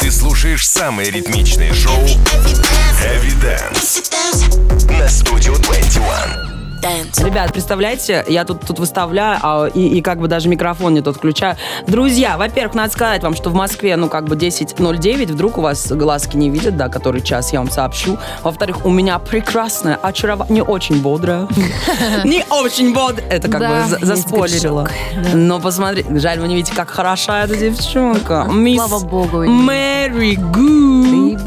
Ты слушаешь самые ритмичные шоу Heavy Dance на Studio 21. Ребят, представляете, я тут, тут выставляю, а, и, и как бы даже микрофон не тот включаю. Друзья, во-первых, надо сказать вам, что в Москве, ну, как бы 10.09, вдруг у вас глазки не видят, да, который час, я вам сообщу. Во-вторых, у меня прекрасная, очаровательная, не очень бодрая, не очень бодрая, это как бы за- есть заспойлерила. грешок, да. Но посмотри, жаль, вы не видите, как хороша эта девчонка. Слава богу. Мэри Гу.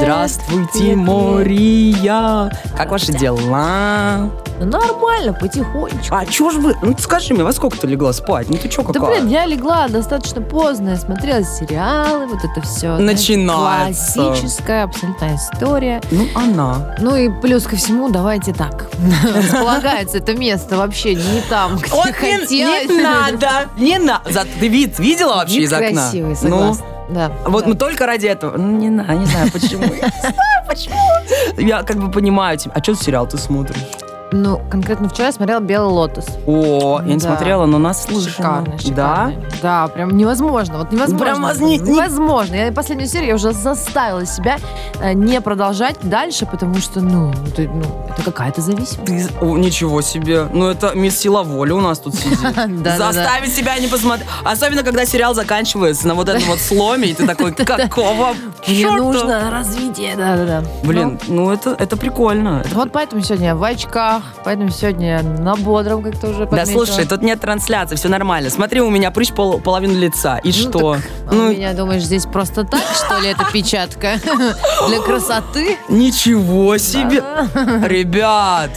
Здравствуйте, Мория. Как ваши дела? Нормально, потихонечку. А чё ж вы? Ну скажи мне, во сколько ты легла спать? Ну ты чё Да какая? блин, я легла достаточно поздно, я смотрела сериалы, вот это все. Начинается. Классическая абсолютная история. Ну она. Ну и плюс ко всему, давайте так. Располагается это место вообще не там, где Вот не, хотелось. не надо, не надо. Ты вид видела вообще из окна? красивый, Ну, согласна. Да. вот да. мы только ради этого. Ну, не знаю, не знаю почему. Я не знаю почему. Я как бы понимаю тебя. А что сериал ты смотришь? Ну, конкретно вчера я смотрела «Белый лотос». О, я не Да. смотрела, но нас слышно. Шикарно, Да? шикарно. Да, прям невозможно. Вот невозможно. Прям не- не- невозможно. Я последнюю серию я уже заставила себя э, не продолжать дальше, потому что, ну, это, ну, это какая-то зависимость. Ты, о, ничего себе. Ну, это мисс сила воли у нас тут сидит. Заставить себя не посмотреть. Особенно, когда сериал заканчивается на вот этом вот сломе, и ты такой, какого Мне чёрта?» нужно развитие, да-да-да. Блин, ну это, это прикольно. Ну, вот поэтому сегодня я в очках, поэтому сегодня я на бодром, как-то уже Да, подметила. слушай, тут нет трансляции, все нормально. Смотри, у меня прыщ пол- половину лица. И Ну, что? так, а у меня, думаешь, здесь просто так, что ли, это печатка? Для красоты? Ничего себе! Да. Ребят!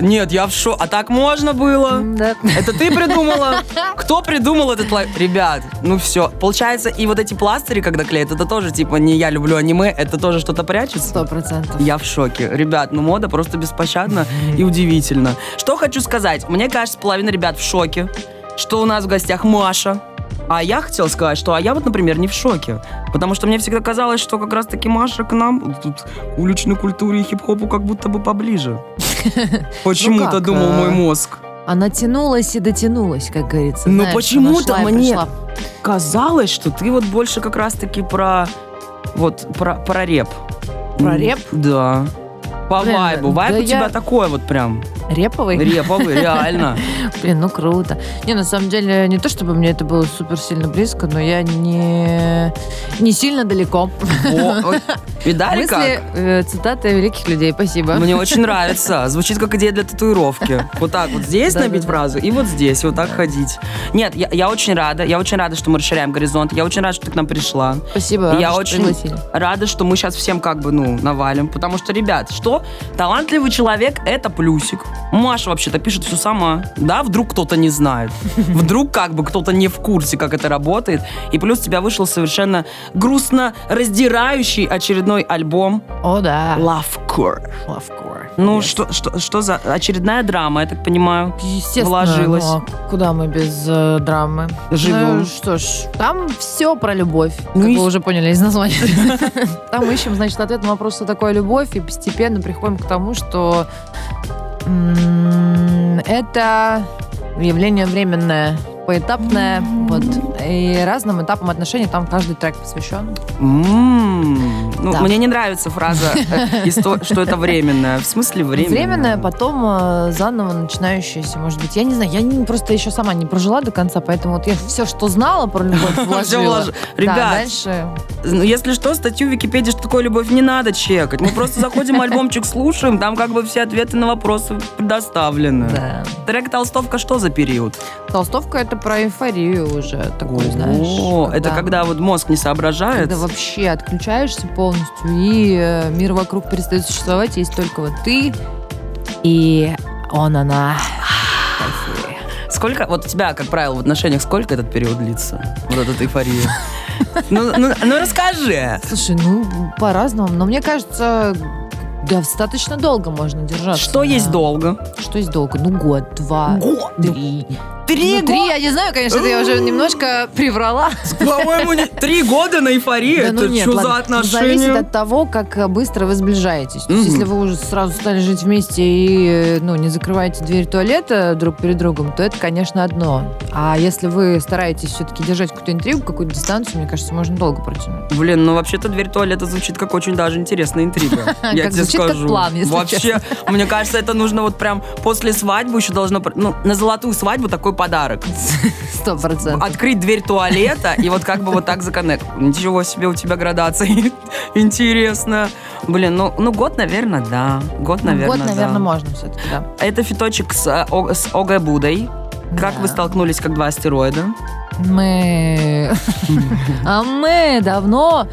Нет, я в шо. А так можно было? Да. Это ты придумала? Кто придумал этот лайф? Ребят, ну все. Получается, и вот эти пластыри, когда клеят, это тоже типа не я люблю аниме, это тоже что-то прячется? Сто процентов. Я в шоке. Ребят, ну мода просто беспощадна и удивительно. Что хочу сказать. Мне кажется, половина ребят в шоке, что у нас в гостях Маша. А я хотела сказать, что а я вот, например, не в шоке. Потому что мне всегда казалось, что как раз-таки Маша к нам тут уличной культуре и хип-хопу как будто бы поближе. Почему-то как, думал а, мой мозг. Она тянулась и дотянулась, как говорится. Ну, Знаешь, почему-то мне-. Казалось, что ты вот больше как раз-таки про... Вот, про, про реп. Про реп? Да. По Блин, вайбу. Вайб да у тебя я- такой вот прям. Реповый? Реповый, реально. Блин, ну круто. Не, на самом деле, не то чтобы мне это было супер сильно близко, но я не, не сильно далеко. Ой, Видали Мысли, как? э, цитаты великих людей, спасибо. Мне очень нравится. Звучит как идея для татуировки. Вот так вот здесь набить фразу и вот здесь вот так ходить. Нет, я, я очень рада. Я очень рада, что мы расширяем горизонт. Я очень рада, что ты к нам пришла. Спасибо, я очень пригласили. рада, что мы сейчас всем как бы, ну, навалим. Потому что, ребят, что? Талантливый человек — это плюсик. Маша вообще-то пишет все сама. Да, вдруг кто-то не знает. Вдруг как бы кто-то не в курсе, как это работает. И плюс у тебя вышел совершенно грустно раздирающий очередной альбом О, да. Lovecore. Of course. Ну, Yes. что, что, что за очередная драма, я так понимаю? Естественно. вложилась. ну, а куда мы без э, драмы? Живем. Ну, что ж, там все про любовь, Ну как и- вы уже поняли из названия. Там ищем, значит, ответ на вопрос, что такое любовь, и постепенно приходим к тому, что это явление временное, поэтапное, вот, и разным этапам отношений там каждый трек посвящен. М, Ну, Да. мне не нравится фраза, э, что это временное. В смысле временное? Временное, потом э, заново начинающееся, может быть. Я не знаю, я просто еще сама не прожила до конца, поэтому вот я все, что знала про любовь, вложила. Ребят, дальше ну, если что, статью в Википедии, что такое любовь, не надо чекать. Мы просто заходим, альбомчик слушаем, там как бы все ответы на вопросы предоставлены. Трек «Толстовка» что за период? Толстовка это про эйфорию уже, такую, знаешь. О, это когда вот мозг не соображает? когда вообще отключаешься полностью, и э, мир вокруг перестает существовать, есть только вот ты и он, она. Сколько, вот у тебя, как правило, в отношениях, сколько этот период длится? Вот эта эйфория. Ну, ну, ну расскажи. Слушай, ну, по-разному, но мне кажется, достаточно долго можно держаться. Что есть долго? Что есть долго? Ну, год, два, Год. три. Три Ну, три, я не знаю, конечно, это я уже немножко приврала. По-моему, не- три года на эйфории. Да ну Это нет, что ладно. за отношения? Зависит от того, как э, быстро вы сближаетесь. То есть, если вы уже сразу стали жить вместе и э, ну, не закрываете дверь туалета друг перед другом, то это, конечно, одно. А если вы стараетесь все-таки держать какую-то интригу, какую-то дистанцию, мне кажется, можно долго протянуть. Блин, ну вообще-то дверь туалета звучит как очень даже интересная интрига. Я тебе скажу. план, Вообще, мне кажется, это нужно вот прям после свадьбы еще должно... Ну, на золотую свадьбу такой подарок. Сто процентов. Открыть дверь туалета и вот как бы вот так законнект. Ничего себе у тебя градации. Интересно. Блин, ну, ну год, наверное, да. Год, наверное, Год, да. наверное, можно все-таки, да. Это фиточек с, э, О- с ОГ Будой. Как вы столкнулись, как два астероида? Мы... А мы давно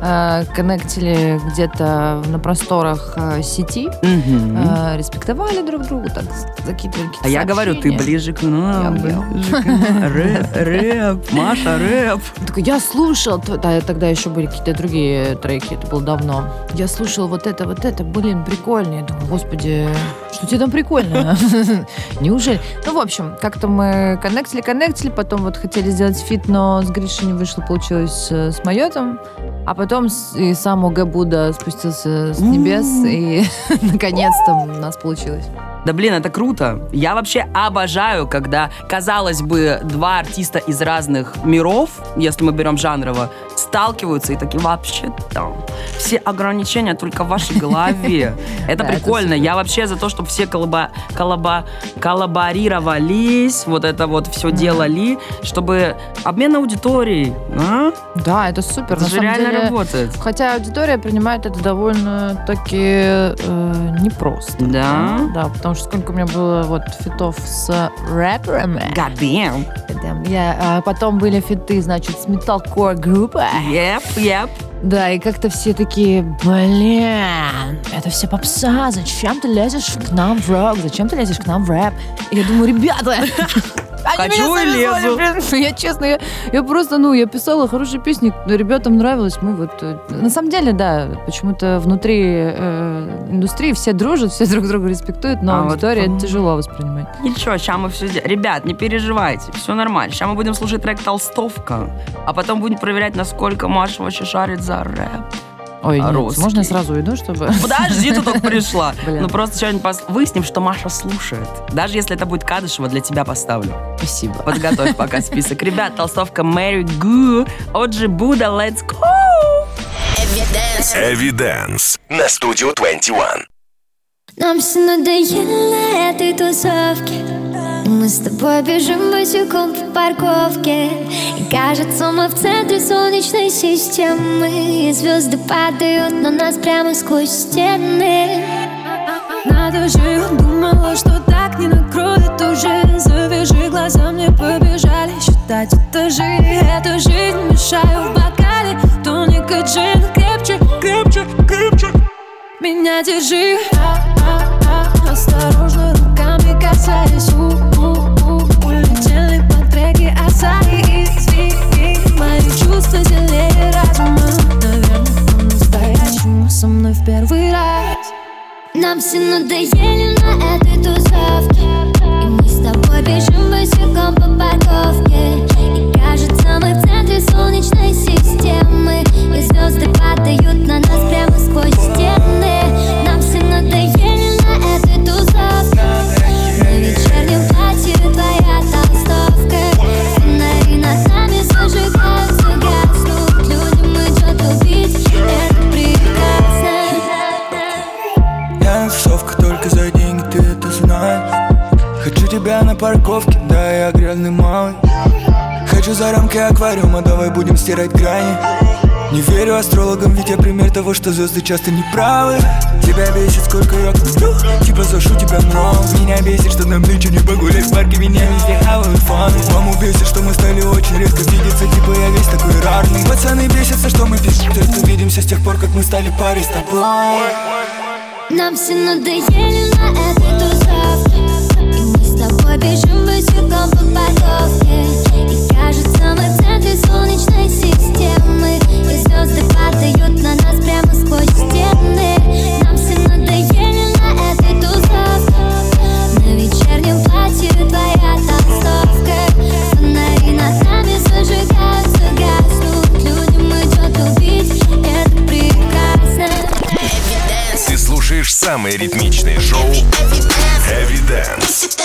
э, коннектили где-то на просторах э, сети, Мгм. э, респектовали друг друга, так закидывали какие-то А я говорю, ты ближе к нам. Рэп, рэп, Маша, рэп. Такой, я слушал, тогда еще были какие-то другие треки, это было давно. Я слушал вот это, вот это, блин, прикольно. Я думаю, господи, что тебе там прикольно? Неужели? Ну, в общем, как-то мы коннектили, коннектили, потом вот хотели сделать фит, но с Гришей не вышло, получилось э, с Майотом. А потом с- и сам ОГ Будда спустился с небес, и наконец-то у нас получилось. Да блин, это круто. Я вообще обожаю, когда, казалось бы, два артиста из разных миров, если мы берем жанрово, сталкиваются и такие вообще-то все ограничения только в вашей голове. Это прикольно. Я вообще за то, чтобы все коллаборировались, вот это вот все делали, чтобы обмен аудиторией. а? Да, это супер. Это же реально работает. Хотя аудитория принимает это довольно-таки э, непросто. Да? Да, потому что сколько у меня было вот фитов с рэперами. God damn. Да, Я, а потом были фиты, значит, с металкор группой. Yep, yep. Да, и как-то все такие, блин, это все попса, зачем ты лезешь к нам в рок, зачем ты лезешь к нам в рэп? И я думаю, ребята, Хочу и лезу. Я честно, я, я просто, ну, я писала хорошие песни, ребятам нравилось, мы вот... э, На самом деле, да, почему-то внутри э, индустрии все дружат, все друг друга респектуют, но А вот аудитория по- это тяжело воспринимать. Ничего, сейчас мы все сделаем. Ребят, не переживайте, все нормально. Сейчас мы будем слушать трек «Толстовка», а потом будем проверять, насколько Маша вообще шарит за рэп. Ой, нет, можно я сразу уйду, чтобы... Подожди, ты только пришла. Ну просто сегодня пос- выясним, что Маша слушает. Даже если это будет Кадышева, для тебя поставлю. Спасибо. Подготовь пока список. Ребят, толстовка Мэри Гу, Оджи Буда, let's go! Эвиденс на студию 21. Нам все надоело на этой тусовке И Мы с тобой бежим босиком по парковке. И кажется, мы в центре солнечной системы. И звезды падают на нас прямо сквозь стены. Надо же, думала, что так не накроет уже. Завяжи глаза, мне побежали считать. Этажи Эта жизнь мешаю в бокале. Тоника джин, крепче, крепче, крепче. Меня держи. А-а-а, Осторожно, руками касаясь У-у-у, Нам все надоели на этой тусовке. И мы с тобой бежим босиком по парковке. И кажется, мы в центре солнечной системы. И звезды падают на нас прямо сквозь рамки аквариума, давай будем стирать грани. Не верю астрологам, ведь я пример того, что звезды часто не правы Тебя бесит, сколько я куплю, типа зашу тебя много Меня бесит, что нам нынче не погулять в парке, меня везде хавают фаны. Маму бесит, что мы стали очень редко видеться, типа я весь такой рарный. Пацаны бесятся, что мы пишем, только увидимся с тех пор, как мы стали парой с тобой. Нам все надоели на этой тусовке с тобой бежим босиком по И кажется, мы в солнечной системы. И звезды падают на нас прямо сквозь стены Самое ритмичное шоу Heavy Dance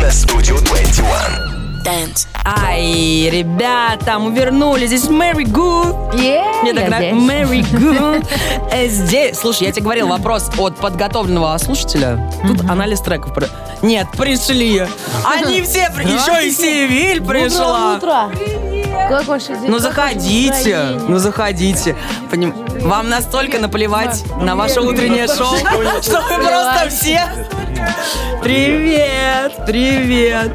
на студию 21. Ай, ребята, мы вернулись. Здесь Мэри Гу. Мне так нравится. здесь. Мэри Гу. Здесь. Слушай, я тебе говорил, вопрос от подготовленного слушателя. Тут анализ треков. Нет, пришли. Они все, при- еще и Севиль пришла. Как ваше день? Ну Как ваше заходите, настроение? ну заходите. Поним- Вам настолько наплевать на ваше утреннее шоу, что вы просто все... Привет, привет.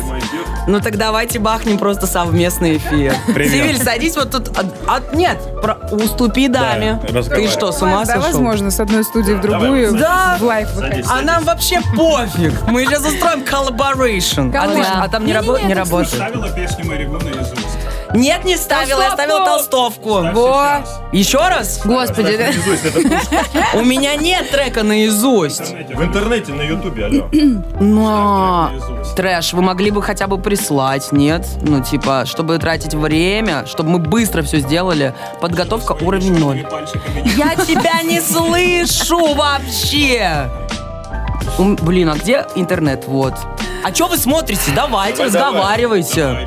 Ну так давайте бахнем просто совместный эфир. Привет. Сивиль, садись вот тут. от- от- нет, про- уступи даме. Ты разговаривай. что, с ума Да, сошел? возможно, с одной студии в другую. Да. В лайф выходить. А нам вообще пофиг. Мы сейчас устроим collaboration. А, ты а там не, рабо- не работает? Ставила песню на Иисус. Нет, не ставила, я ставила толстовку. Во. Еще раз? Господи, да. Это У меня нет трека наизусть. в интернете, на Ютубе, алло. Но... Трэш, вы могли бы хотя бы прислать, нет? Ну, типа, чтобы тратить время, чтобы мы быстро все сделали. Подготовка уровень ноль. Пальчиками. Я тебя не слышу вообще! Ум, Блин, а где интернет? Вот. А что вы смотрите? Давайте, Давай, давай. разговаривайте. Давай.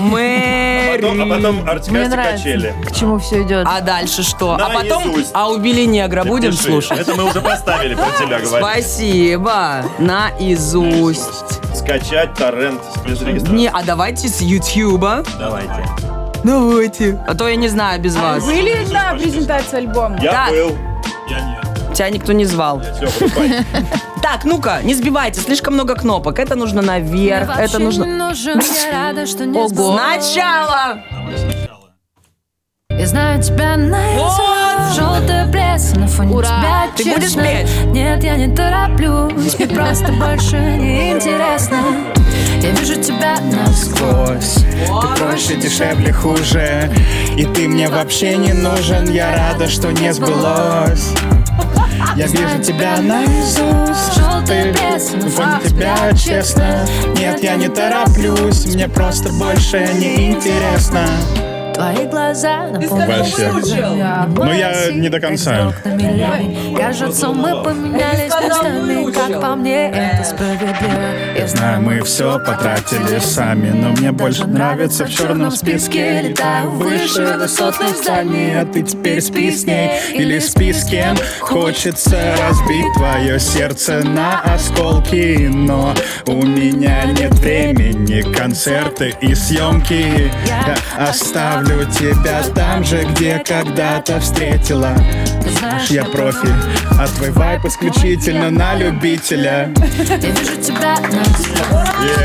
Мэри. Потом- А потом Мне артикасти нравится, качели. к чему все идет. А дальше что? А потом, Наизусть. а убили негра будем Пиши. слушать? Это мы уже поставили про тебя, говорим. Спасибо. Наизусть. Скачать торрент без регистрации. Не, а давайте с Ютьюба. Давайте. Давайте. А то я не знаю без вас. Были на презентации альбома? Я Да. был. Я нет. Тебя никто не звал. Все. Так, ну-ка, не сбивайте, слишком много кнопок. Это нужно наверх, это нужно... нужен, я рада, что не Ого. Сначала! Я знаю тебя наизусть Желтая пресса на фоне Ура! тебя Ты будешь честно. петь? Нет, я не тороплюсь Мне просто больше не интересно Я вижу тебя насквозь Ты проще, дешевле, хуже И ты мне вообще не нужен Я рада, что не сбылось Я вижу тебя наизусть на фоне фоне тебя честно. Нет, я не тороплюсь Мне просто больше не интересно Твои глаза Вообще. Ну, я не до конца. Кажется, мы поменялись местами Как по мне, это справедливо. Я Знаю, мы все потратили сами Но мне больше нравится в черном списке. Летаю выше высотных зданий А ты теперь спи с ней или спи с кем Хочется разбить твое сердце на осколки. Но у меня нет времени Концерты и съемки Я оставлю тебя там же, где когда-то встретила. Знаешь, Я профи, а твой вайп исключительно на любителя. Я вижу тебя насквозь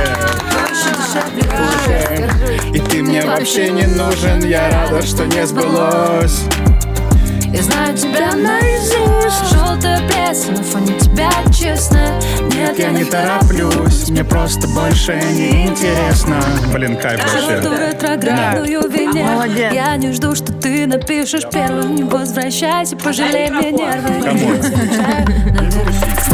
И ты мне вообще не нужен, я рада, что не сбылось Я знаю тебя наизусть. Желтая пресса на фоне тебя честно. Нет, Я не тороплюсь, мне просто больше не интересно. Блин, кайф вообще. ретроградную Венеру Молодец. Я не жду, что ты напишешь первым. Не возвращайся, пожалей мне нервы. Кому?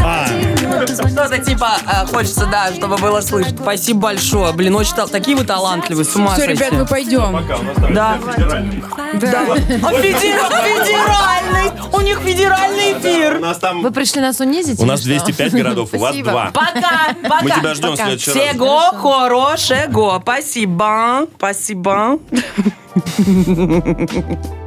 А. Что-то типа э, хочется, да, чтобы было слышно. Спасибо большое. Блин, очень тал- такие вы талантливые, с ума Все, сойти. ребят, мы пойдем. Пока, у нас там Да. федеральный. Да. А федера- федеральный! У них федеральный У эфир! нас там... Вы пришли нас унизить? У или нас что? 205 городов, у вас Спасибо. два. Пока, пока. Мы тебя ждем в пока. следующий раз. Всего хорошего. Спасибо. Спасибо.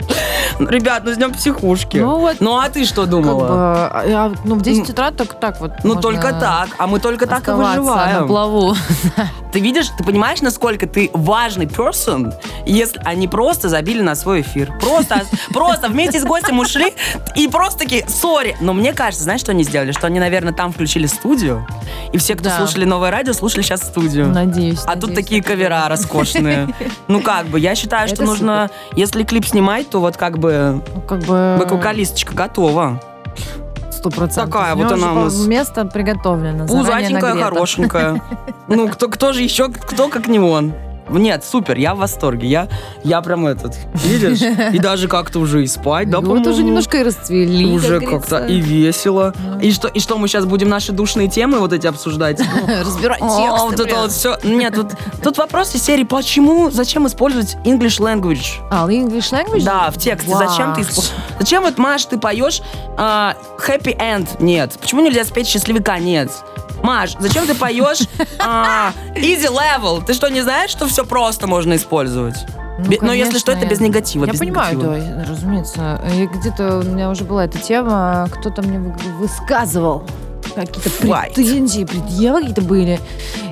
Ребят, ну с днем психушки. Ну вот. Ну а ты что Как думала? бы, а, я, ну, в 10 утра только так вот Ну только так, а мы только так и оставаться на выживаем. плаву. Ты видишь, ты понимаешь, насколько ты важный person, если они просто забили на свой эфир. Просто, просто вместе с гостем ушли и просто такие, сори. Но мне кажется, знаешь, что они сделали? Что они, наверное, там включили студию, и все, кто Да. слушали новое радио, слушали сейчас студию. Надеюсь. А тут надеюсь. такие кавера роскошные. Ну как бы, я считаю, что нужно, если клип снимать, то вот как бы Ну, как бы... вокалисточка готова. Сто процентов. Такая вот она у нас. Место приготовлено. Пузатенькая, хорошенькая. Ну, кто, кто же еще, кто как не он? Нет, супер, я в восторге. Я, я прям этот, видишь? И даже как-то уже и спать, да, Ну, вот уже немножко и расцвели. Уже как как-то и весело. И что, и что мы сейчас будем наши душные темы вот эти обсуждать? Разбирать тексты. вот это вот все. Нет, тут, тут вопрос из серии, почему, зачем использовать English language? А, English language? Да, в тексте. Зачем ты исп- Зачем вот, Маш, ты поешь а, happy end? Нет. Почему нельзя спеть счастливый конец? Маш, зачем ты поешь а, easy level? Ты что, не знаешь, что все просто можно использовать? Ну, Бе- Но если что, конечно, это без негатива. Я без понимаю, негатива. да, разумеется. И где-то у меня уже была эта тема, кто-то мне вы- высказывал какие-то Right. претензии, предъявы какие-то были.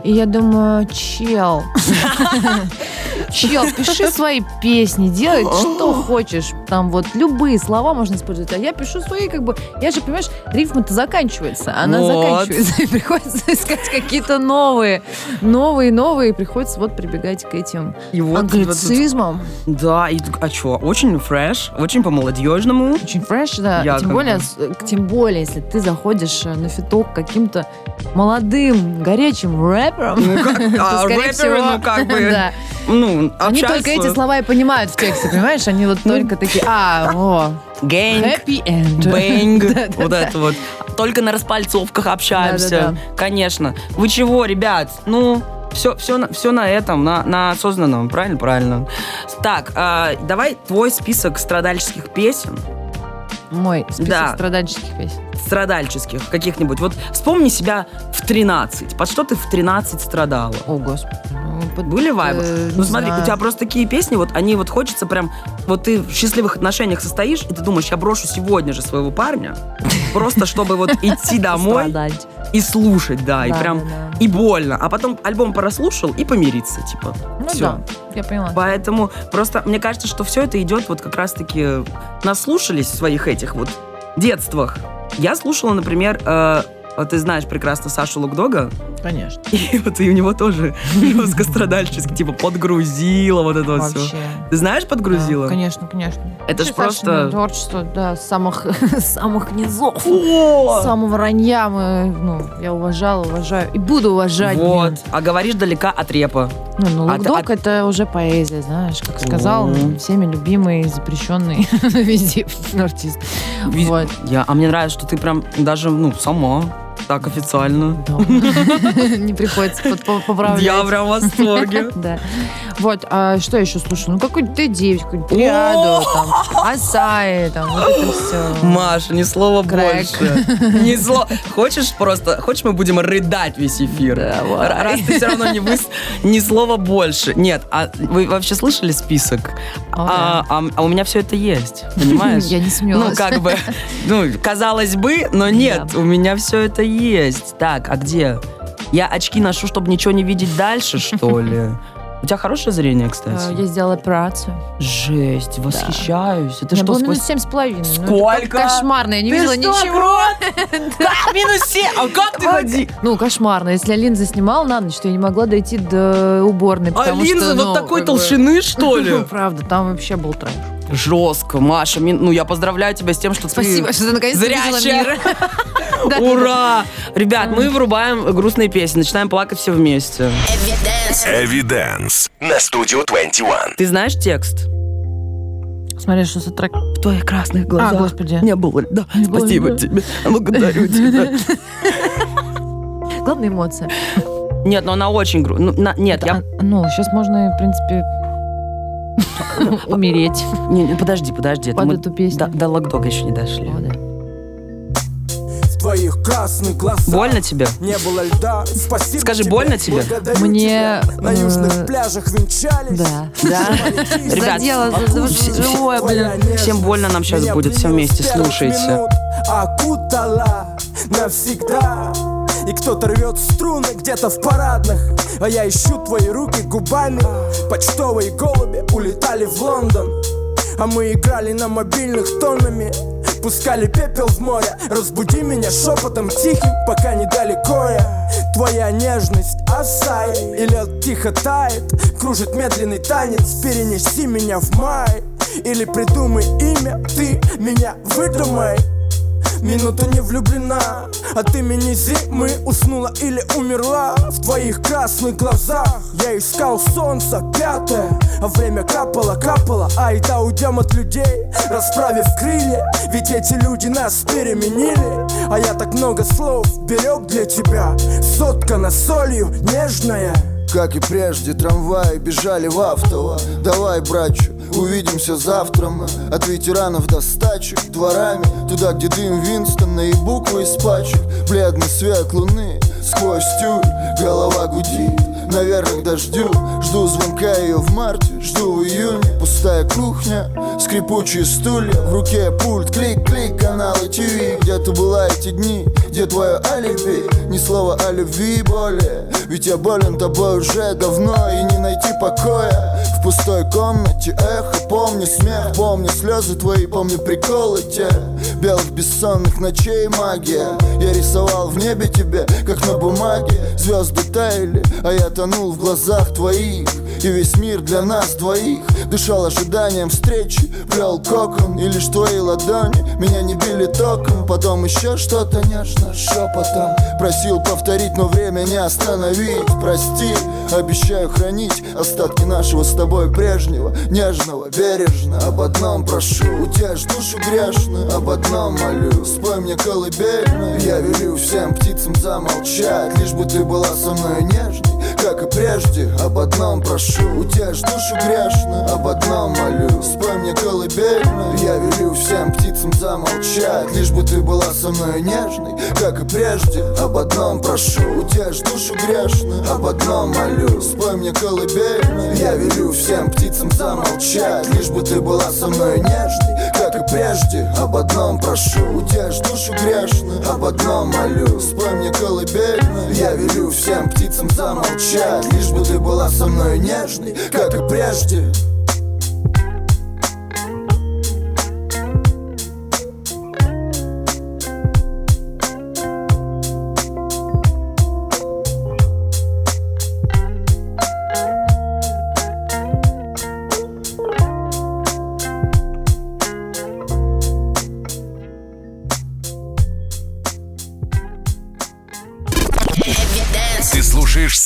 И я думаю, чел, чел, пиши свои песни, делай что хочешь. Там вот любые слова можно использовать. А я пишу свои, как бы, я же, понимаешь, рифма-то заканчивается. Она Вот. заканчивается, и приходится искать какие-то новые, новые, новые, и приходится вот прибегать к этим И вот, вот тут- англицизмам. Да, и, а что, очень фреш, очень по-молодежному. Очень фреш, да. Я тем, более, э, тем более, если ты заходишь э, на фиток к каким-то молодым, горячим рэпером, Ну, как, а, скорее рэперы, всего, ну, как бы, да. ну, Они общаться. только эти слова и понимают в тексте, понимаешь? Они вот только такие, а, о, Гэнг, happy end. бэнг, вот это вот. Только на распальцовках общаемся. Конечно. Вы чего, ребят? Ну, все, все, на, все на этом, на, на осознанном, правильно? Правильно. Так, а, давай твой список страдальческих песен, Мой список Да. страдальческих песен. страдальческих каких-нибудь. Вот вспомни себя в 13. Под что ты в 13 страдала? О, господи. Ну, под- Были вайбы? э, ну смотри, знаю. у тебя просто такие песни, вот они вот хочется прям, вот ты в счастливых отношениях состоишь, и ты думаешь, я брошу сегодня же своего парня, просто чтобы вот идти домой Страдать. И слушать, да, и Да, прям, да, да. и больно. А потом альбом прослушал и помириться, типа. Ну Всё. да, я поняла. Поэтому просто мне кажется, что все это идет вот как раз-таки наслушались в своих этих вот детствах. Я слушала, например, э, вот ты знаешь прекрасно Сашу Лукдога, Конечно. и вот и у него тоже жестко страдальчески, типа подгрузила вот это вот все. Вообще. Ты знаешь подгрузила? Да, конечно, конечно. Это ж Вообще, Сашино просто- Творчество, да, с самых, самых низов. О! С самого ранья мы, ну, я уважала, уважаю и буду уважать. Вот. блин. А говоришь далека от репа. Ну, ну А ты- Лукдог это уже поэзия, знаешь, как сказал, О. всеми любимый, запрещенный везде артист. Ви- Вот. Я, а мне нравится, что ты прям даже, ну, сама так официально. Да. Не приходится поправлять. Я прям в восторге. Да. Вот, а что я еще слушаю? Ну, какой-нибудь Т9, какую-нибудь Триаду, там, Асаи, там, вот это все. Маша, ни слова больше. Ни слова. Хочешь просто, хочешь мы будем рыдать весь эфир? Раз ты все равно не выс... Ни слова больше. Нет, а вы вообще слышали список? А, а- а у меня все это есть, понимаешь? Я не сомневалась. Ну, как бы, ну, казалось бы, но нет, у меня все это есть. Так, а где? Я очки ношу, чтобы ничего не видеть дальше, что ли? У тебя хорошее зрение, Э, кстати? Я сделала операцию. Жесть, восхищаюсь. Это У меня что, было сквозь... минус семь с половиной. Ну, это Сколько? как Кошмарно, я не Ты видела что, ничего. Как минус 7? А как ты ходи? Ну, кошмарно. Если я линзы снимала на ночь, то я не могла дойти до уборной. А линзы вот ну, такой толщины, что ли? Ну, правда, там вообще был трэш. Жестко, Маша. мин- Ну, я поздравляю тебя с тем, что Спасибо, ты... что ты наконец-то зрячая. мир. Да. Ура! Ребят, мы врубаем грустные песни, начинаем плакать все вместе. Эвиденс на студию 21. Ты знаешь текст? Смотри, что за трек. В твоих красных глазах А, господи. не было льда. Не было Спасибо льда. тебе. Благодарю тебя. Главная эмоция. Нет, но она очень грустная. Нет, я... А, Ну, сейчас можно, в принципе, умереть. Не, не, подожди, подожди. это Под мы эту песню. До, до локдога еще не дошли. Твоих красных глазах Больно тебе? не было льда. Спасибо Скажи, тебе, больно тебе? Мне, тебя. На э, южных пляжах венчались. Да. Да? Ребят, всем больно нам сейчас будет, все вместе слушайте. Окутала навсегда И кто-то рвет струны где-то в парадных. А я ищу твои руки губами. Почтовые голуби улетали в Лондон. А мы играли на мобильных тоннами. Пускали пепел в море. Разбуди меня шепотом тихим, пока недалеко я Твоя нежность осай И лед тихо тает. Кружит медленный танец. Перенеси меня в май. Или придумай имя. Ты меня выдумай минуту не влюблена. От имени зимы уснула или умерла? В твоих красных глазах Я искал солнце пятое. А время капало, капало Ай да уйдем от людей. Расправив крылья Ведь эти люди нас переменили. А я так много слов берег для тебя. Соткана солью нежная. Как и прежде, трамваи бежали в автово Давай, братчу, увидимся завтра мы От ветеранов до стачек дворами Туда, где дым Винстона и буквы из пачек. Бледный свет луны сквозь тюль Голова гудит, наверное, дождю Жду звонка ее в марте, жду в июне Пустая кухня, скрипучие стулья. В руке пульт, клик-клик, каналы ТВ. Где ты была эти дни, где твое алиби? Ни слова о любви более. Ведь я болен тобой уже давно И не найти покоя В пустой комнате эхо. Помню смех, помню слезы твои Помню приколы те. Белых бессонных ночей магия. Я рисовал в небе тебе, как на бумаге. Звезды таяли, а я тонул в глазах твоих и весь мир для нас двоих Дышал ожиданием встречи Плел кокон и лишь твои ладони Меня не били током Потом еще что-то нежно шепотом Просил повторить, но время не остановить Прости, обещаю хранить Остатки нашего с тобой прежнего Нежного, бережно Об одном прошу, утешь душу грешную Об одном молю, спой мне колыбельную Я велю всем птицам замолчать Лишь бы ты была со мной нежной как и прежде Об одном прошу, утешь душу грешную Об одном молю, спой мне колыбельную Я велю всем птицам замолчать. Лишь бы ты была со мной нежной, как и прежде. Об одном прошу, утешь душу грешную Об одном молю, спой мне колыбельную Я велю всем птицам замолчать. Лишь бы ты была со мной нежной, как и прежде. Об одном прошу, утешь душу грешную Об одном молю, спой мне колыбельную Я велю всем птицам замолчать. Лишь бы ты была со мной нежной, как и прежде.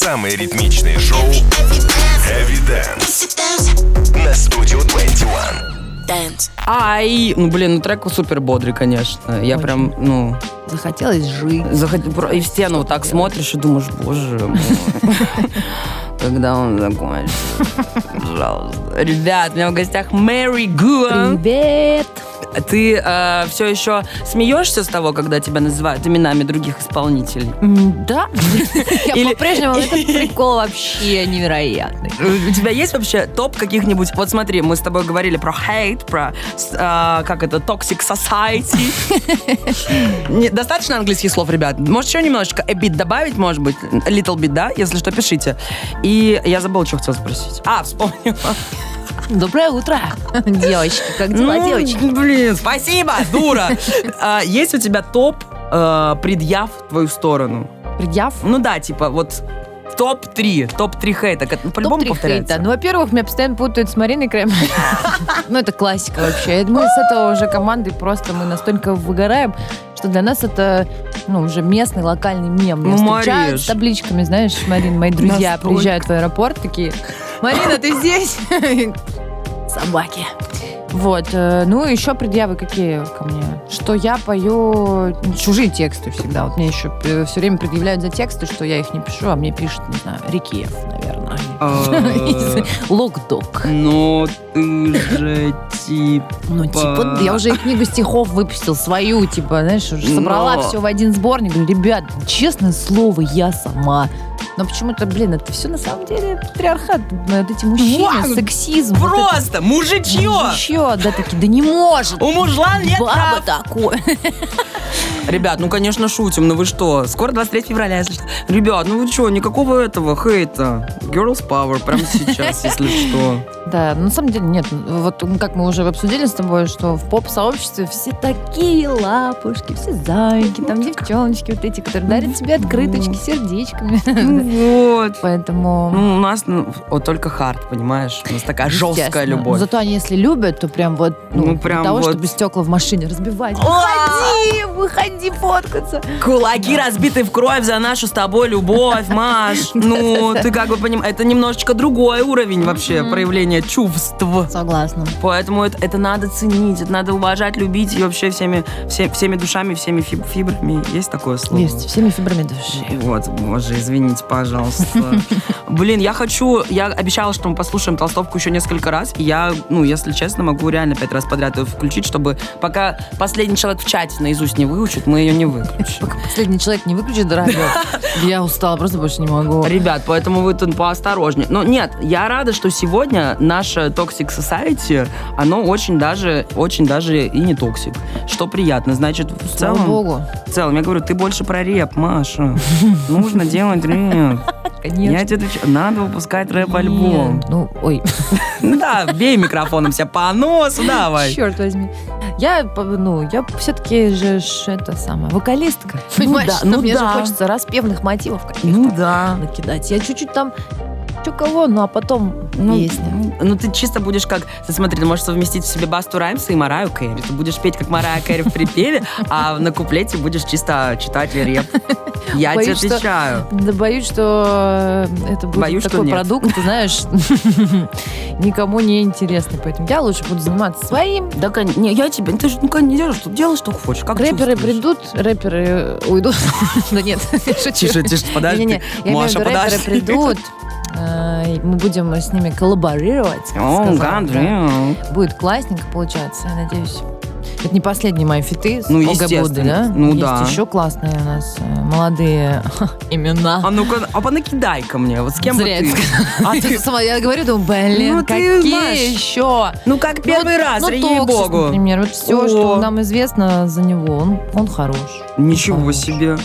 Самые ритмичные 21. Ай, ну блин, ну трек супер бодрый, конечно. Я прям, ну, Захотелось жить. захот- и в стену вот так смотришь и думаешь, боже мой. Когда он закончится? Пожалуйста. Ребят, у меня в гостях Мэри Гуа. Привет. Ты все еще смеешься с того, когда тебя называют именами других исполнителей? Да. Я по-прежнему, этот прикол вообще невероятный. У тебя есть вообще топ каких-нибудь... Вот смотри, мы с тобой говорили про хейт, про, а, как это, toxic society. Достаточно английских слов, ребят? Может, еще немножечко a bit добавить, может быть? Little bit, да? Если что, пишите. И я забыла, что хотела спросить. А, вспомнила. Доброе утро, девочки. Как дела, Ну, девочки? Блин, спасибо, дура. А, Есть у тебя топ э, предъяв в твою сторону? Предъяв? Ну да, типа вот топ-3, топ-3 хейта. ну, По-любому Топ-три повторяется. хейта. Ну, во-первых, меня постоянно путают с Мариной Крем. Ну, это классика вообще. Мы с этого уже командой просто мы настолько выгораем, что для нас это ну, уже местный локальный мем. Меня Ну, встречают с табличками, знаешь, Марин, мои друзья Настолько. приезжают в аэропорт, такие, Марина, ты здесь? Собаки. Вот, э, ну еще предъявы какие ко мне? Что я пою чужие тексты всегда. Вот мне еще все время предъявляют за тексты, что я их не пишу, а мне пишет, не знаю, Рикиев, наверное. Э, Локдок. Ну, ты же типа... Ну, типа, я уже и книгу стихов выпустил свою, типа, знаешь, уже собрала Но- все в один сборник. Говорю, ребят, честное слово, я сама. Но почему-то, блин, это все на самом деле патриархат. Вот эти мужчины, Вау! сексизм. вот это Просто мужичье! Мужичье, да, такие, да не может. У мужлан нет Баба прав. такое. Ребят, ну, конечно, шутим, но вы что? Скоро 23 февраля, если что. Ребят, ну вы что, никакого этого хейта. Girls power прямо сейчас, если что. Да, на самом деле нет. Вот как мы уже обсудили с тобой, что в поп-сообществе все такие лапушки, все зайки, там девчоночки вот эти, которые дарят тебе открыточки сердечками. Ну вот. Поэтому... Ну, у нас ну, вот только хард, понимаешь? У нас такая жесткая любовь. Зато они, если любят, то прям вот ну, Ну, для прям того, чтобы стекла в машине разбивать. Выходи, выходи фоткаться. Кулаки разбиты в кровь за нашу с тобой любовь, Маш. Ну, ты как бы понимаешь, это немножечко другой уровень вообще проявления чувств. Согласна. Поэтому это, это надо ценить, это надо уважать, любить и вообще всеми, все- всеми душами, всеми фиб- фибрами. Есть такое слово? Есть, всеми фибрами души. Вот, боже, извините, пожалуйста. Блин, я хочу, я обещала, что мы послушаем толстовку еще несколько раз. И я, ну, если честно, могу реально пять раз подряд ее включить, чтобы пока последний человек в чате наизусть не выучит, мы ее не выключим. Пока последний человек не выключит радио, я устала, просто больше не могу. Ребят, поэтому вы тут поосторожнее. Но нет, я рада, что сегодня наше Toxic Society, оно очень даже, очень даже и не toxic. Что приятно. Значит, в Слава целом, богу. в целом, я говорю, ты больше про реп, Маша. Нужно делать рэп. Конечно. Я тебе отвечаю, надо выпускать рэп-альбом. Нет, Ну, ой, Да, бей микрофоном себя по носу, давай. черт возьми. Я, ну, я все-таки же это самое, вокалистка. Понимаешь, да, что ну мне да. же хочется распевных мотивов каких-то Ну да. накидать. Я чуть-чуть там, кого, ну а потом Ну, песня. ну, ты чисто будешь как... Ты смотри, ты можешь совместить в себе Басту Раймса и Мараю Кэрри. Ты будешь петь, как Марая Кэрри в припеве, а на куплете будешь чисто читать реп. Я тебе что- отвечаю. Да боюсь, что э, это будет Боюсь, такой продукт, ты знаешь, никому не интересный. Поэтому я лучше буду заниматься своим. Да, не, я тебе... Ты же никогда не делаешь, что делай, что хочешь. Как Рэперы придут, рэперы уйдут. Да нет, шучу. Тише, тише, подожди. Не-не-не, я имею в виду, рэперы придут, э, мы будем с ними коллаборировать. О, гад. Будет классненько получаться, я надеюсь. Это не последние мои фиты с Ну, естественно. да? Ну, Есть да. еще классные у нас э, молодые имена. А ну-ка, а понакидай-ка мне, вот с кем бы Зря ты? это сказала. А ты сама, я говорю, думаю, блин, Ну, ты, какие Маш, еще? Ну, как первый Ну, раз, ну, ей-богу. например. Вот все, О. что нам известно за него, он, он хорош. Ничего Хорош. себе.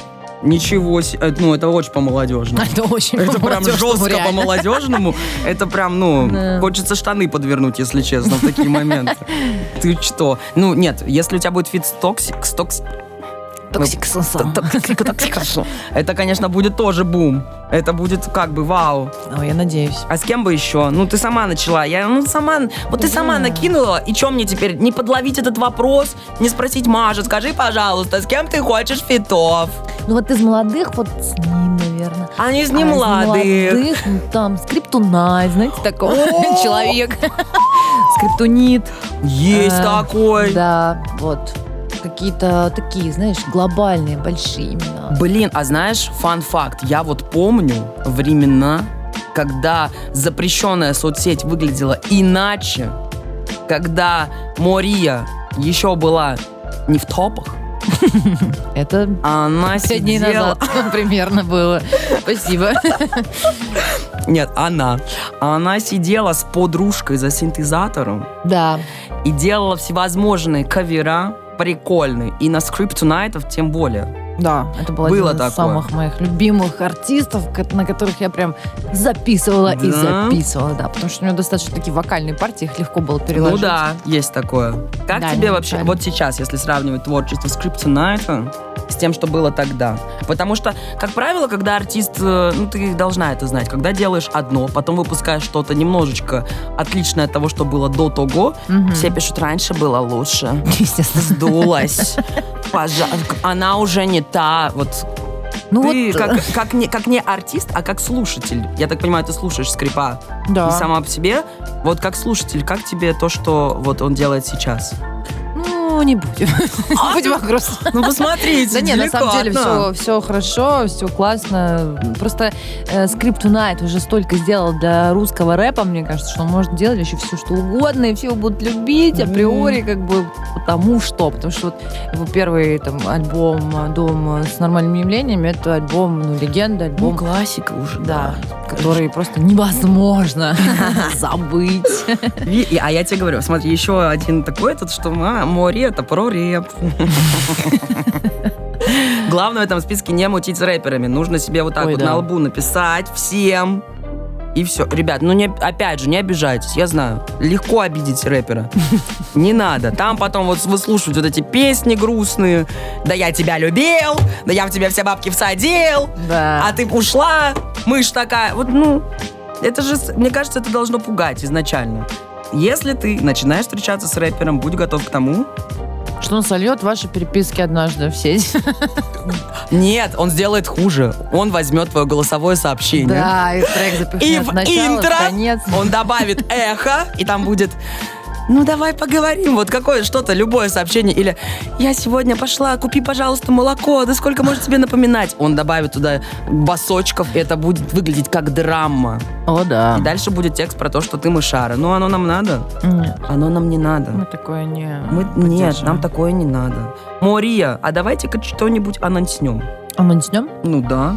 Ничего себе. Ну, это очень по-молодежному. Это очень Это прям жестко по-молодежному. Это прям, ну, хочется штаны подвернуть, если честно, в такие моменты. Ты что? Ну, нет, если у тебя будет фит с Токсис, с Токсис, Токсисом. это, конечно, будет тоже бум. Это будет как бы вау. Ну, я надеюсь. А с кем бы еще? Ну, ты сама начала. Я, ну, сама, вот ты сама накинула. И что мне теперь? Не подловить этот вопрос? Не спросить Маша, скажи, пожалуйста, с кем ты хочешь фитов? Ну, вот из молодых, вот с ним, наверное. А не из А из немолодых. молодых, ну, там, скриптунайт, знаете, такой человек. Скриптонит. Есть Э, такой. Да, вот. Какие-то такие, знаешь, глобальные, большие имена. Блин, а знаешь, fun fact, я вот помню времена, когда запрещенная соцсеть выглядела иначе, когда Мория еще была не в топах, Это она пять дней назад примерно было. Спасибо. Нет, она. Она сидела с подружкой за синтезатором Да. и делала всевозможные кавера прикольные. И на скриптунайтов тем более. Да, это был Было один из такое. самых моих любимых артистов, на которых я прям записывала и Да? записывала, да, потому что у него достаточно такие вокальные партии, их легко было переложить. Ну да, есть такое. Как Да, тебе вообще, вот сейчас, если сравнивать творчество скриптонайта с тем, что было тогда? Потому что, как правило, когда артист, э, ну ты должна это знать, когда делаешь одно, потом выпускаешь что-то немножечко отличное от того, что было до того, Мгм. все пишут, раньше было лучше. Естественно. Сдулась. Пожа- Она уже не та, вот Ну ты вот, как, как, не, как не артист, а как слушатель. Я так понимаю, ты слушаешь скрипа да. и сама по себе. Вот как слушатель, как тебе то, что вот он делает сейчас? Ну, не будем. Не будем о грустном. Ну, посмотрите, Да нет, на самом деле все, все хорошо, все классно. Просто э, Скриптунайт уже столько сделал для русского рэпа, мне кажется, что он может делать еще все, что угодно, и все его будут любить априори, как бы потому что. Потому что вот его первый там, альбом «Дом с нормальными явлениями» это альбом, ну, легенда, Ну, альбом, классика уже, да, который просто невозможно забыть. А я тебе говорю, смотри, еще один такой этот, что а, море это про реп. Главное в этом списке не мутить с рэперами. Нужно себе вот так Ой, вот да. на лбу написать всем. И все. Ребят, ну не, опять же, не обижайтесь. Я знаю, легко обидеть рэпера. Не надо. Там потом вот выслушивать вот эти песни грустные. Да я тебя любил, да я в тебя все бабки всадил, Да. а ты ушла, мышь такая. Вот, ну, это же, мне кажется, это должно пугать изначально. Если ты начинаешь встречаться с рэпером, будь готов к тому. Что он сольет ваши переписки однажды в сеть. Нет, он сделает хуже. Он возьмет твое голосовое сообщение. Да, и трек И запихнет в начало, интро конец. он добавит эхо, и там будет ну давай поговорим, вот какое что-то, любое сообщение, или я сегодня пошла, купи, пожалуйста, молоко, да сколько может тебе напоминать? Он добавит туда басочков, и это будет выглядеть как драма. О, да. И дальше будет текст про то, что ты мышара. Ну, оно нам надо? Нет, Оно нам не надо. мы такое не Мы, нет, нам такое не надо. Мория, а давайте-ка что-нибудь анонснем. А мы начнем? Ну да.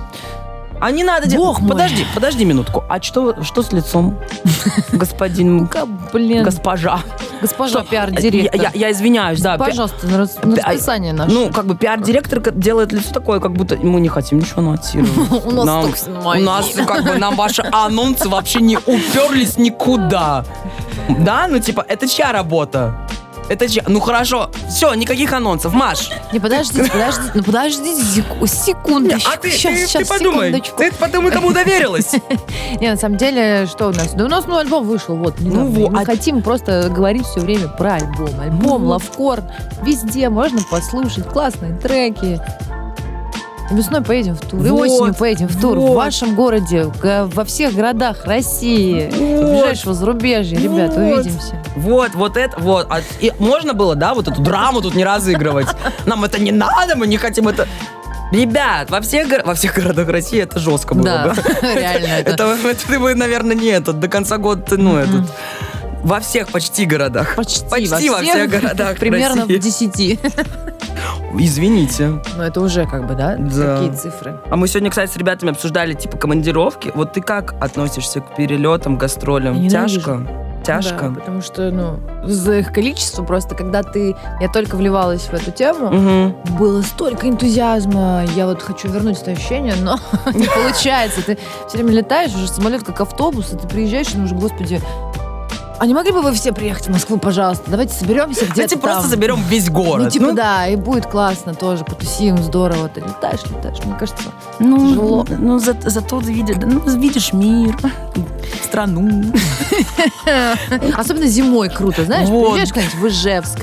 А не надо делать. Бог мой. Подожди, подожди минутку. А что, что с лицом? Господин, блин, госпожа. госпожа Что? пиар-директор. Я, я- я извиняюсь, да. Пожалуйста, на, рас- на Пи- расписание наше. Ну, как бы пиар-директор к- делает лицо такое, как будто мы не хотим ничего анонсировать. у нас Нам- только снимаем. У нас, как бы, нам ваши анонсы вообще не уперлись никуда. Да? Ну, типа, это чья работа? Это чья? Ну, хорошо. Все, никаких анонсов. Маш, Не, подождите, подождите, ну подождите секу- секундочку. а ты, сейчас, ты- сейчас, ты подумай. секундочку. Ты подумай, кому доверилась. Не, на самом деле, что у нас? Да у нас ну, альбом вышел, вот. Ну вот, мы а- хотим просто говорить все время про альбом. Альбом, Ну лавкорн, везде можно послушать классные треки. И Весной поедем в тур, и Вот, осенью поедем в тур. В вот. вашем городе, во всех городах России, Вот. ближайшего зарубежья. Ребят, Вот. увидимся. Вот, вот это, вот. А, и можно было, да, вот эту драму тут не разыгрывать. Нам это не надо, мы не хотим это... Ребят, во всех, во всех городах России это жестко было Да, бы. реально. Это ты бы, наверное, не этот, до конца года ну, этот... Во всех почти городах. почти, Почти во всех городах Примерно России. в 10. Извините. Но это уже как бы, да, Да. такие цифры. А мы сегодня, кстати, с ребятами обсуждали, типа, командировки. Вот ты как относишься к перелетам, гастролям? Я ненавижу. Тяжко? Тяжко? Да, потому что, ну, за их количество просто, когда ты... Я только вливалась в эту тему, Мгм. было столько энтузиазма. Я вот хочу вернуть это ощущение, но не получается. Ты все время летаешь, уже самолет как автобус, и ты приезжаешь, и думаешь, господи, а не могли бы вы все приехать в Москву, пожалуйста? Давайте соберемся где-то Давайте просто там». заберем весь город. Ну, типа, да, и будет классно тоже, потусим, здорово. Ты летаешь, летаешь, мне кажется. Ну, Тяжело. ну за- зато ты видишь, ну, видишь мир, страну. Особенно зимой круто, знаешь, Вот. приезжаешь куда-нибудь в Ижевск,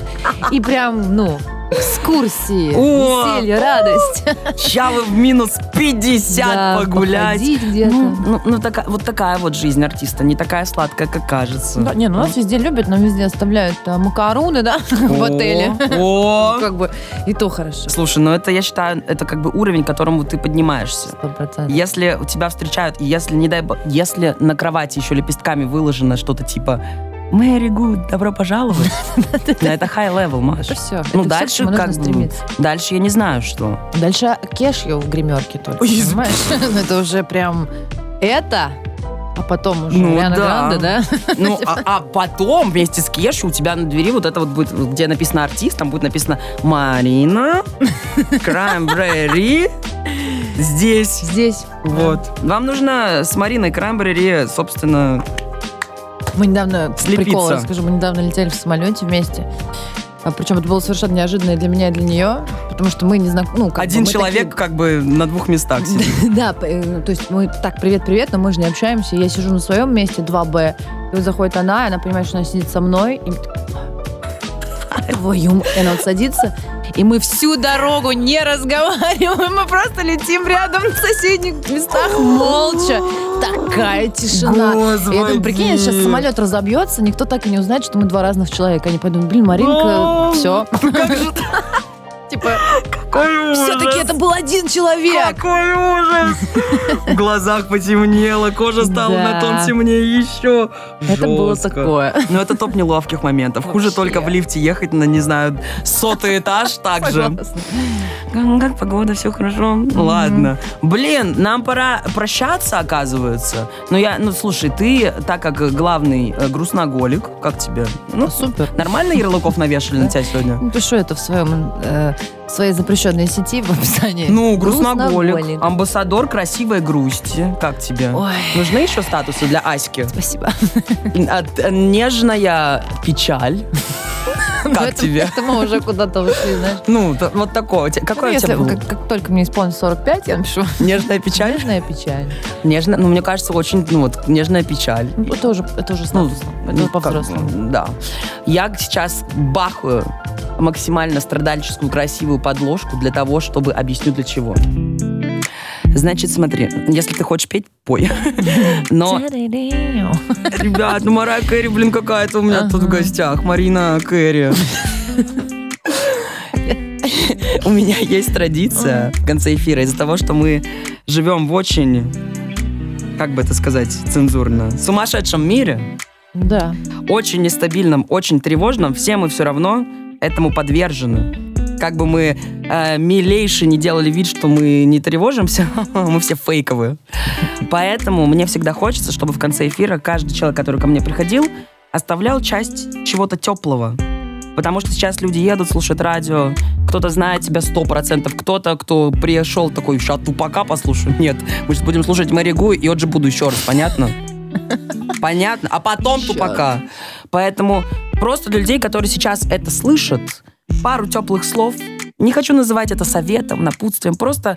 и прям, ну, экскурсии, О! веселье, радость. Сейчас вы в минус 50 Да, погулять. Ну, ну, ну, такая, вот такая вот жизнь артиста, не такая сладкая, как кажется. Да, не, ну нас везде любят, нам везде оставляют а, макаруны, да, в отеле. О! Как бы, и то хорошо. Слушай, ну это, я считаю, это как бы уровень, к которому ты поднимаешься. Сто процентов. Если у тебя встречают, если, не дай если на кровати еще лепестками выложено что-то типа Мэри Гуд, добро пожаловать. Ну, Это high level, Маш. Это все. Ну, дальше как стремиться. Дальше я не знаю, что. Дальше кешью в гримерке только, понимаешь? Это уже прям это, а потом уже Ну Риана да. Гранде, да? Ну, а, а потом вместе с Кешей у тебя на двери вот это вот будет, где написано артист, там будет написано Марина Крамбрери здесь. Здесь. Вот. Вам нужно с Мариной Крамбрери, собственно, Мы недавно, Слепиться. прикол расскажу, мы недавно летели в самолете вместе. А, причем это было совершенно неожиданно и для меня, и для нее, потому что мы не знак... Ну, как бы один мы человек как бы на двух местах сидит. такие- Да, э, то есть мы так, привет-привет, но мы же не общаемся. Я сижу на своем месте, 2Б, и вот заходит она, и она понимает, что она сидит со мной, и такие, твою м-». И она вот садится, и мы всю дорогу не разговариваем, мы просто летим рядом в соседних местах молча. Такая тишина. И я думаю, прикинь, сейчас Господи. самолет разобьется, никто так и не узнает, что мы два разных человека. Они подумают, блин, Маринка, все. Типа, все-таки это был один человек. Какой ужас! В глазах потемнело, кожа стала на тон темнее еще. Это было такое. Ну, это топ неловких моментов. Хуже только в лифте ехать на, не знаю, сотый этаж так же. Согласна. Как, погода, все хорошо? Ну, Ладно. Блин, нам пора прощаться, оказывается. Ну, я, ну, слушай, ты, так как главный э, грустноголик, как тебе? Ну, Супер. нормально ярлыков навешали на тебя сегодня? Ну, пишу это в своем э, своей запрещенной сети в описании. Ну, грустноголик. Амбассадор красивой грусти. Как тебе? Ой. Нужны еще статусы для Аськи? Спасибо. От- Нежная печаль. Ну, Как тебе? Это мы уже куда-то ушли, знаешь. Ну, вот. У тебя- Ну, Какое у тебя было? как, как только мне исполнится 45, я напишу Нежная печаль? «Нежная печаль». Нежная, ну, мне кажется, очень, ну, вот, нежная печаль. Ну, Это уже, это уже Ну, статусно. ну, Это как по-взрослому. Да. Я сейчас бахаю максимально страдальческую красивую подложку для того, чтобы объясню для чего. Значит, смотри, если ты хочешь петь, пой. Но, ребят, ну Мария Кэрри, блин, какая-то у меня тут в гостях. Марина Кэрри. У меня есть традиция в конце эфира из-за того, что мы живем в очень, как бы это сказать цензурно, сумасшедшем мире, Да. очень нестабильном, очень тревожном, все мы все равно этому подвержены. Как бы мы э, милейше не делали вид, что мы не тревожимся, мы все фейковые. Поэтому мне всегда хочется, чтобы в конце эфира каждый человек, который ко мне приходил, оставлял часть чего-то теплого. Потому что сейчас люди едут, слушают радио, кто-то знает тебя сто процентов, кто-то, кто пришел такой, сейчас тупака послушаю. Нет, мы сейчас будем слушать Мэри Гу и Оджи буду еще раз, понятно? Понятно? А потом тупака. Поэтому просто для людей, которые сейчас это слышат, пару теплых слов. Не хочу называть это советом, напутствием. Просто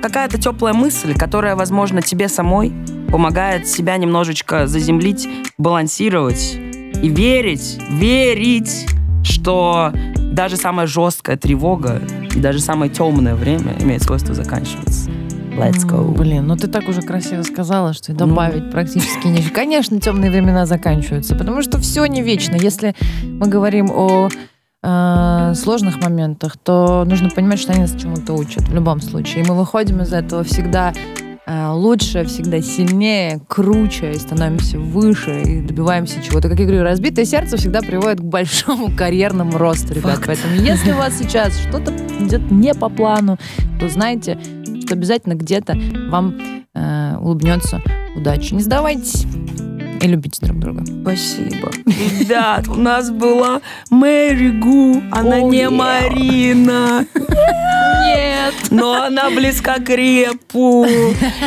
какая-то теплая мысль, которая, возможно, тебе самой помогает себя немножечко заземлить, балансировать и верить, верить, что даже самая жесткая тревога и даже самое темное время имеет свойство заканчиваться. Let's go. Блин, ну ты так уже красиво сказала, что и добавить практически нечего. Конечно, темные времена заканчиваются, потому что все не вечно. Если мы говорим о э, сложных моментах, то нужно понимать, что они нас чему-то учат в любом случае. И мы выходим из этого всегда лучше, всегда сильнее, круче, и становимся выше, и добиваемся чего-то. Как я говорю, разбитое сердце всегда приводит к большому карьерному росту, ребят. Факт. Поэтому если у вас сейчас что-то идет не по плану, то знайте, что обязательно где-то вам э, улыбнется удача. Не сдавайтесь и любите друг друга. Спасибо. Ребят, у нас была Мэри Гу, она не. Марина. Нет! Но она близка к репу.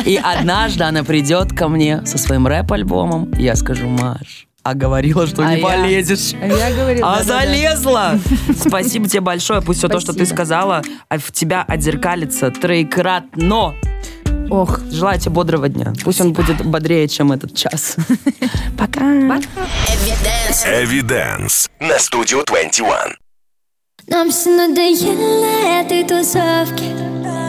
И однажды она придет ко мне со своим рэп-альбомом. Я скажу, Маш, а говорила, что А не я- полезешь. Я говорила. А да-да-да. залезла! Спасибо тебе большое. Пусть все то, что ты Спасибо. сказала, а в тебя отзеркалится троекратно. Ох, Желаю тебе бодрого дня. Пусть он будет бодрее, чем этот час. Пока. Эвиденс на студию 21. Нам все надоело на этой тусовке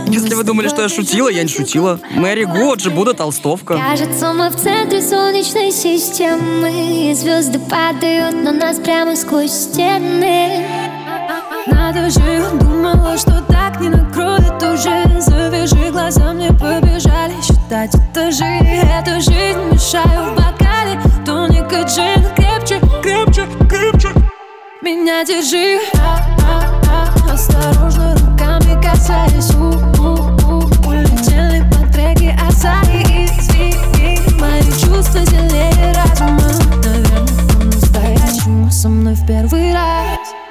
Если вы думали, что я шутила, я не шутила. Мэри Гу, Оджи Буда, толстовка. Кажется, мы в центре солнечной системы И звезды падают на нас прямо сквозь стены Надо же, думала, что так не накроет уже. Завяжи глаза, мне побежали считать. Этажи Эту жизнь мешаю в бокале. Тоник и джин крепче, крепче, крепче. Меня держи. Осторожно руками касаясь. У-у-у, Улетели по треке Асаи Извини, мои чувства зелее разума. Наверное, по-настоящему со мной в первый раз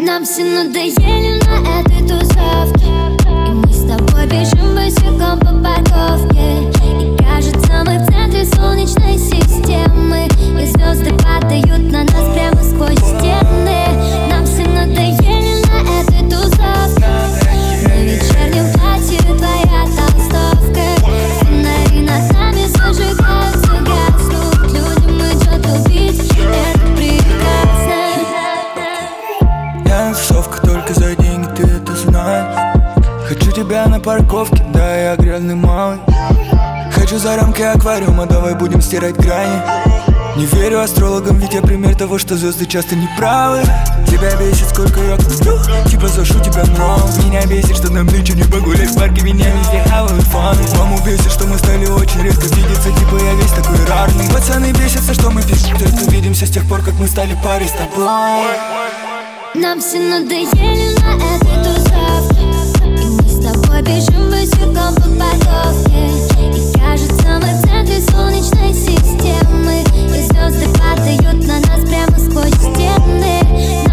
Нам все надоели на этой тусовке. И мы с тобой бежим босиком по парковке. И кажется, мы в центре солнечной системы. И звезды падают на нас прямо сквозь стены парковке, да, я грязный малый. Хочу за рамки аквариума, давай будем стирать грани. Не верю астрологам, ведь я пример того, что звезды часто не правы Тебя бесит, сколько я сплю, типа зашу тебя нрав Меня бесит, что нам нынче не погулять в парке, меня везде хавают фаны. Маму бесит, что мы стали очень редко видеться, типа я весь такой рарный. Пацаны бесятся, что мы пишем, только видимся с тех пор, как мы стали парой с тобой. Нам все надоели на этой тусовке И мы с тобой бежим босиком по парковке И кажется, в центре солнечной системы. И звезды падают на нас прямо сквозь стены